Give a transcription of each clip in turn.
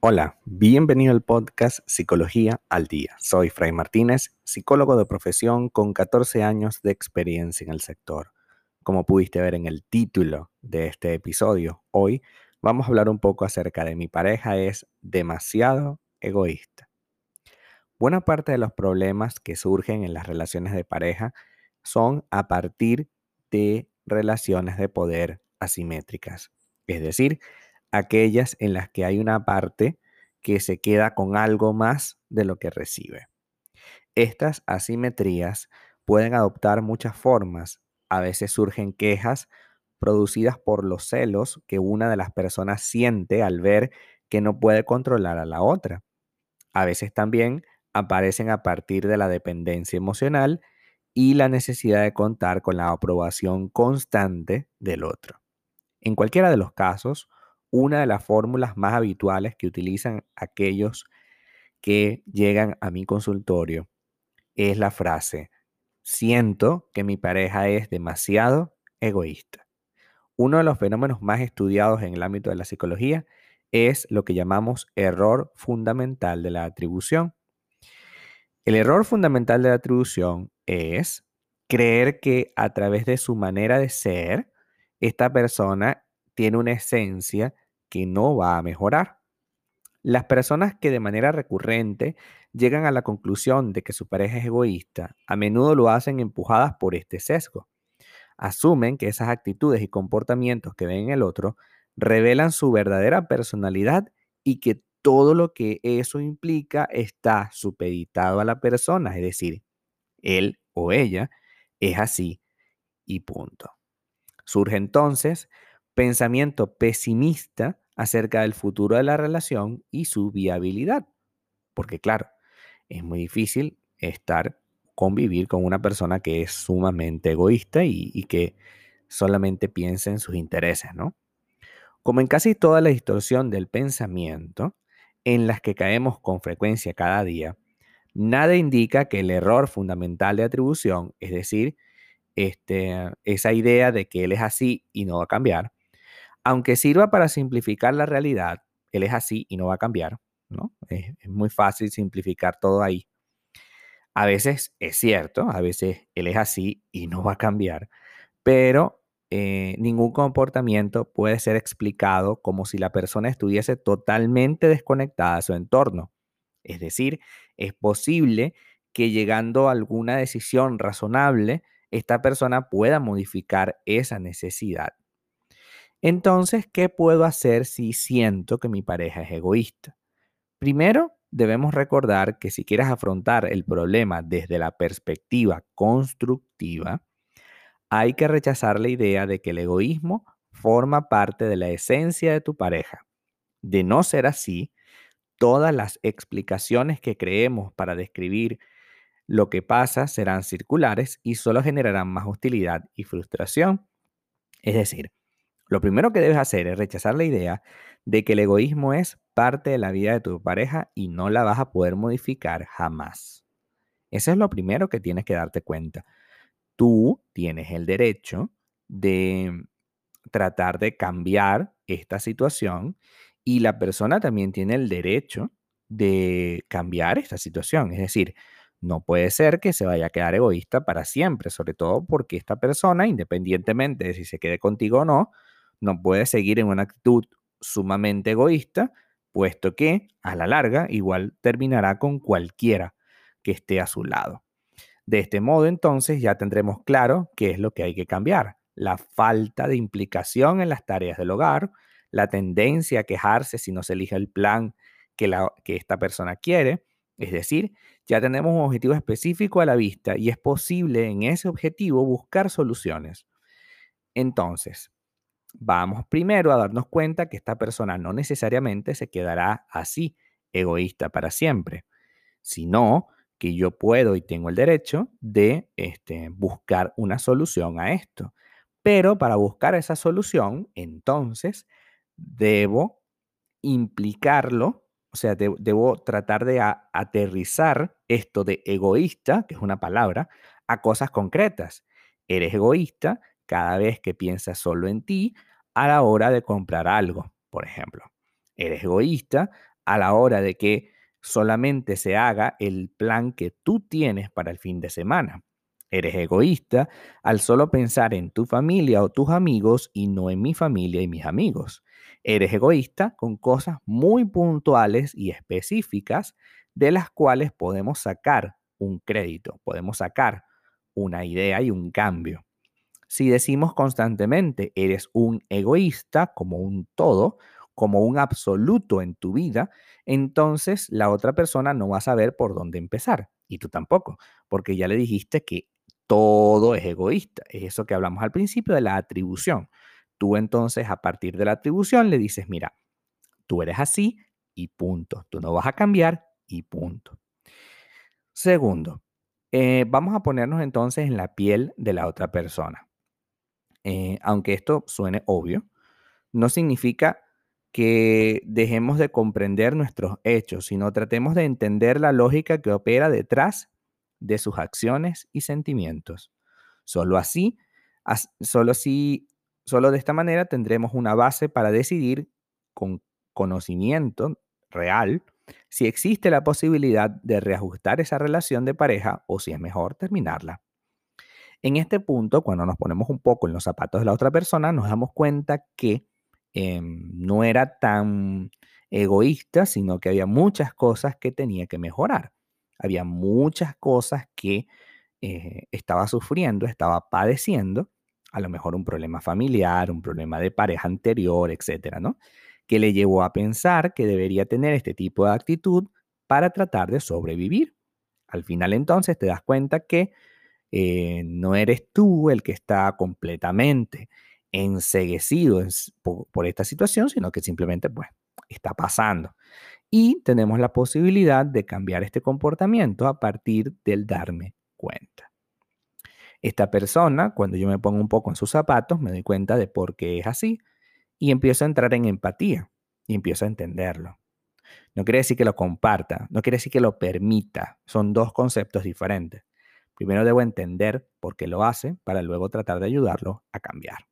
Hola, bienvenido al podcast Psicología al Día. Soy Fray Martínez, psicólogo de profesión con 14 años de experiencia en el sector. Como pudiste ver en el título de este episodio, hoy vamos a hablar un poco acerca de mi pareja es demasiado egoísta. Buena parte de los problemas que surgen en las relaciones de pareja son a partir de relaciones de poder asimétricas, es decir, aquellas en las que hay una parte que se queda con algo más de lo que recibe. Estas asimetrías pueden adoptar muchas formas. A veces surgen quejas producidas por los celos que una de las personas siente al ver que no puede controlar a la otra. A veces también aparecen a partir de la dependencia emocional y la necesidad de contar con la aprobación constante del otro. En cualquiera de los casos, una de las fórmulas más habituales que utilizan aquellos que llegan a mi consultorio es la frase, siento que mi pareja es demasiado egoísta. Uno de los fenómenos más estudiados en el ámbito de la psicología es lo que llamamos error fundamental de la atribución. El error fundamental de la atribución es creer que a través de su manera de ser, esta persona tiene una esencia que no va a mejorar. Las personas que de manera recurrente llegan a la conclusión de que su pareja es egoísta, a menudo lo hacen empujadas por este sesgo. Asumen que esas actitudes y comportamientos que ven en el otro revelan su verdadera personalidad y que todo lo que eso implica está supeditado a la persona, es decir, él o ella es así y punto. Surge entonces pensamiento pesimista acerca del futuro de la relación y su viabilidad. Porque claro, es muy difícil estar, convivir con una persona que es sumamente egoísta y, que solamente piensa en sus intereses, ¿no? Como en casi toda la distorsión del pensamiento, en las que caemos con frecuencia cada día, nada indica que el error fundamental de atribución, es decir, este, esa idea de que él es así y no va a cambiar, aunque sirva para simplificar la realidad, él es así y no va a cambiar, ¿no? Es, muy fácil simplificar todo ahí. A veces es cierto, a veces él es así y no va a cambiar, pero eh, ningún comportamiento puede ser explicado como si la persona estuviese totalmente desconectada de su entorno. Es decir, es posible que llegando a alguna decisión razonable, esta persona pueda modificar esa necesidad. Entonces, ¿qué puedo hacer si siento que mi pareja es egoísta? Primero, debemos recordar que si quieres afrontar el problema desde la perspectiva constructiva, hay que rechazar la idea de que el egoísmo forma parte de la esencia de tu pareja. De no ser así, todas las explicaciones que creemos para describir lo que pasa serán circulares y solo generarán más hostilidad y frustración. Es decir, lo primero que debes hacer es rechazar la idea de que el egoísmo es parte de la vida de tu pareja y no la vas a poder modificar jamás. Eso es lo primero que tienes que darte cuenta. Tú tienes el derecho de tratar de cambiar esta situación y la persona también tiene el derecho de cambiar esta situación. Es decir, no puede ser que se vaya a quedar egoísta para siempre, sobre todo porque esta persona, independientemente de si se quede contigo o no, no puede seguir en una actitud sumamente egoísta, puesto que a la larga igual terminará con cualquiera que esté a su lado. De este modo, entonces, ya tendremos claro qué es lo que hay que cambiar. La falta de implicación en las tareas del hogar, la tendencia a quejarse si no se elige el plan que, esta persona quiere. Es decir, ya tenemos un objetivo específico a la vista y es posible en ese objetivo buscar soluciones. Entonces, vamos primero a darnos cuenta que esta persona no necesariamente se quedará así, egoísta para siempre, sino que yo puedo y tengo el derecho de este, buscar una solución a esto. Pero para buscar esa solución, entonces, debo implicarlo, o sea, debo tratar de aterrizar esto de egoísta, que es una palabra, a cosas concretas. Eres egoísta cada vez que piensas solo en ti a la hora de comprar algo, por ejemplo. Eres egoísta a la hora de que solamente se haga el plan que tú tienes para el fin de semana. Eres egoísta al solo pensar en tu familia o tus amigos y no en mi familia y mis amigos. Eres egoísta con cosas muy puntuales y específicas de las cuales podemos sacar un crédito, podemos sacar una idea y un cambio. Si decimos constantemente, eres un egoísta como un todo, como un absoluto en tu vida, entonces la otra persona no va a saber por dónde empezar. Y tú tampoco, porque ya le dijiste que todo es egoísta. Es eso que hablamos al principio de la atribución. Tú entonces a partir de la atribución le dices, mira, tú eres así y punto. Tú no vas a cambiar y punto. Segundo, eh, vamos a ponernos entonces en la piel de la otra persona. Eh, aunque esto suene obvio, no significa que dejemos de comprender nuestros hechos, sino tratemos de entender la lógica que opera detrás de sus acciones y sentimientos. Solo así, solo si, solo de esta manera tendremos una base para decidir con conocimiento real si existe la posibilidad de reajustar esa relación de pareja o si es mejor terminarla. En este punto, cuando nos ponemos un poco en los zapatos de la otra persona, nos damos cuenta que Em, no era tan egoísta, sino que había muchas cosas que tenía que mejorar. Había muchas cosas que eh, estaba sufriendo, estaba padeciendo, a lo mejor un problema familiar, un problema de pareja anterior, etcétera, ¿no? Que le llevó a pensar que debería tener este tipo de actitud para tratar de sobrevivir. Al final entonces te das cuenta que eh, no eres tú el que está completamente enseguecido por, esta situación, sino que simplemente pues está pasando. Y tenemos la posibilidad de cambiar este comportamiento a partir del darme cuenta. Esta persona, cuando yo me pongo un poco en sus zapatos, me doy cuenta de por qué es así y empiezo a entrar en empatía y empiezo a entenderlo. No quiere decir que lo comparta, no quiere decir que lo permita, son dos conceptos diferentes. Primero debo entender por qué lo hace para luego tratar de ayudarlo a cambiar.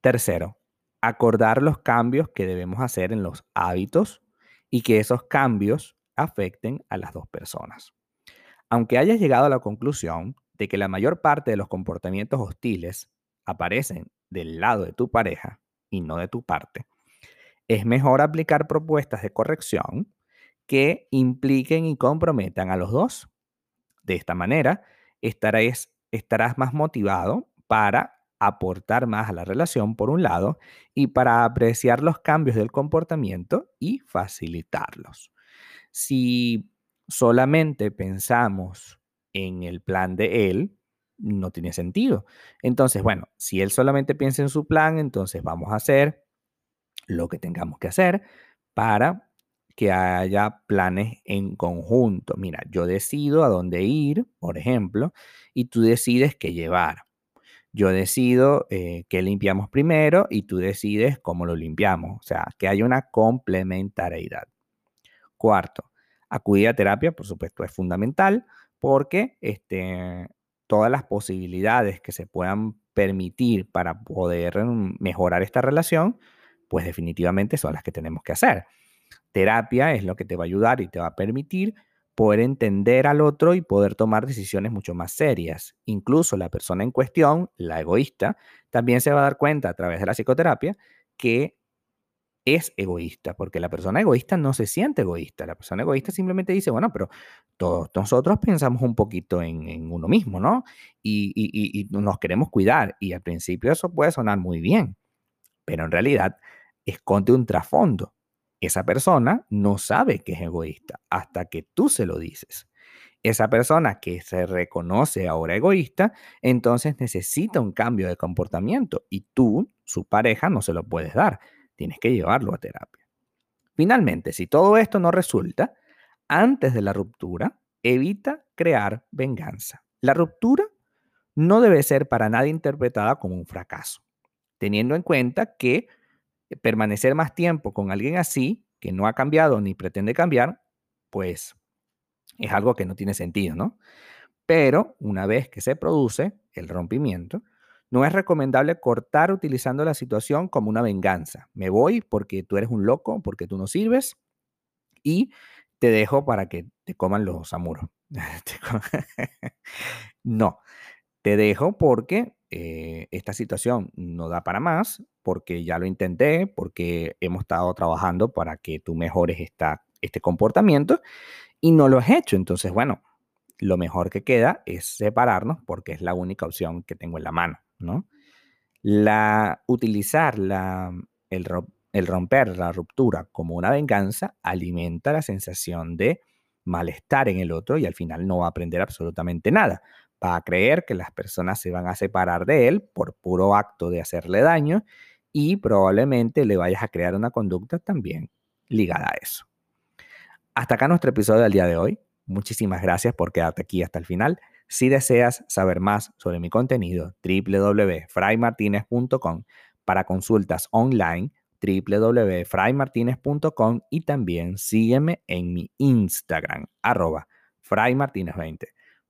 Tercero, acordar los cambios que debemos hacer en los hábitos y que esos cambios afecten a las dos personas. Aunque hayas llegado a la conclusión de que la mayor parte de los comportamientos hostiles aparecen del lado de tu pareja y no de tu parte, es mejor aplicar propuestas de corrección que impliquen y comprometan a los dos. De esta manera, estarás, estarás más motivado para aportar más a la relación, por un lado, y para apreciar los cambios del comportamiento y facilitarlos. Si solamente pensamos en el plan de él, no tiene sentido. Entonces, bueno, si él solamente piensa en su plan, entonces vamos a hacer lo que tengamos que hacer para que haya planes en conjunto. Mira, yo decido a dónde ir, por ejemplo, y tú decides qué llevar. Yo decido eh, qué limpiamos primero y tú decides cómo lo limpiamos. O sea, que haya una complementariedad. Cuarto, acudir a terapia, por supuesto, es fundamental porque este, todas las posibilidades que se puedan permitir para poder mm, mejorar esta relación, pues definitivamente son las que tenemos que hacer. Terapia es lo que te va a ayudar y te va a permitir poder entender al otro y poder tomar decisiones mucho más serias. Incluso la persona en cuestión, la egoísta, también se va a dar cuenta a través de la psicoterapia que es egoísta, porque la persona egoísta no se siente egoísta. La persona egoísta simplemente dice, bueno, pero todos nosotros pensamos un poquito en, uno mismo, ¿no? Y, nos queremos cuidar. Y al principio eso puede sonar muy bien, pero en realidad esconde un trasfondo esa persona no sabe que es egoísta hasta que tú se lo dices. Esa persona que se reconoce ahora egoísta, entonces necesita un cambio de comportamiento y tú, su pareja, no se lo puedes dar. Tienes que llevarlo a terapia. Finalmente, si todo esto no resulta, antes de la ruptura, evita crear venganza. La ruptura no debe ser para nada interpretada como un fracaso, teniendo en cuenta que permanecer más tiempo con alguien así, que no ha cambiado ni pretende cambiar, pues es algo que no tiene sentido, ¿no? Pero una vez que se produce el rompimiento, No es recomendable cortar utilizando la situación como una venganza. Me voy porque tú eres un loco, porque tú no sirves y te dejo para que te coman los amuros. no, te dejo porque eh, esta situación no da para más, porque ya lo intenté, porque hemos estado trabajando para que tú mejores esta, este comportamiento y no lo has hecho. Entonces, bueno, lo mejor que queda es separarnos porque es la única opción que tengo en la mano, ¿no? La, utilizar la, el, el romper la ruptura como una venganza alimenta la sensación de malestar en el otro y al final no va a aprender absolutamente nada. Va a creer que las personas se van a separar de él por puro acto de hacerle daño y probablemente le vayas a crear una conducta también ligada a eso. Hasta acá nuestro episodio del día de hoy. Muchísimas gracias por quedarte aquí hasta el final. Si deseas saber más sobre mi contenido, www.fraymartinez.com para consultas online www.fraymartinez.com y también sígueme en mi Instagram, arroba fraymartinez20.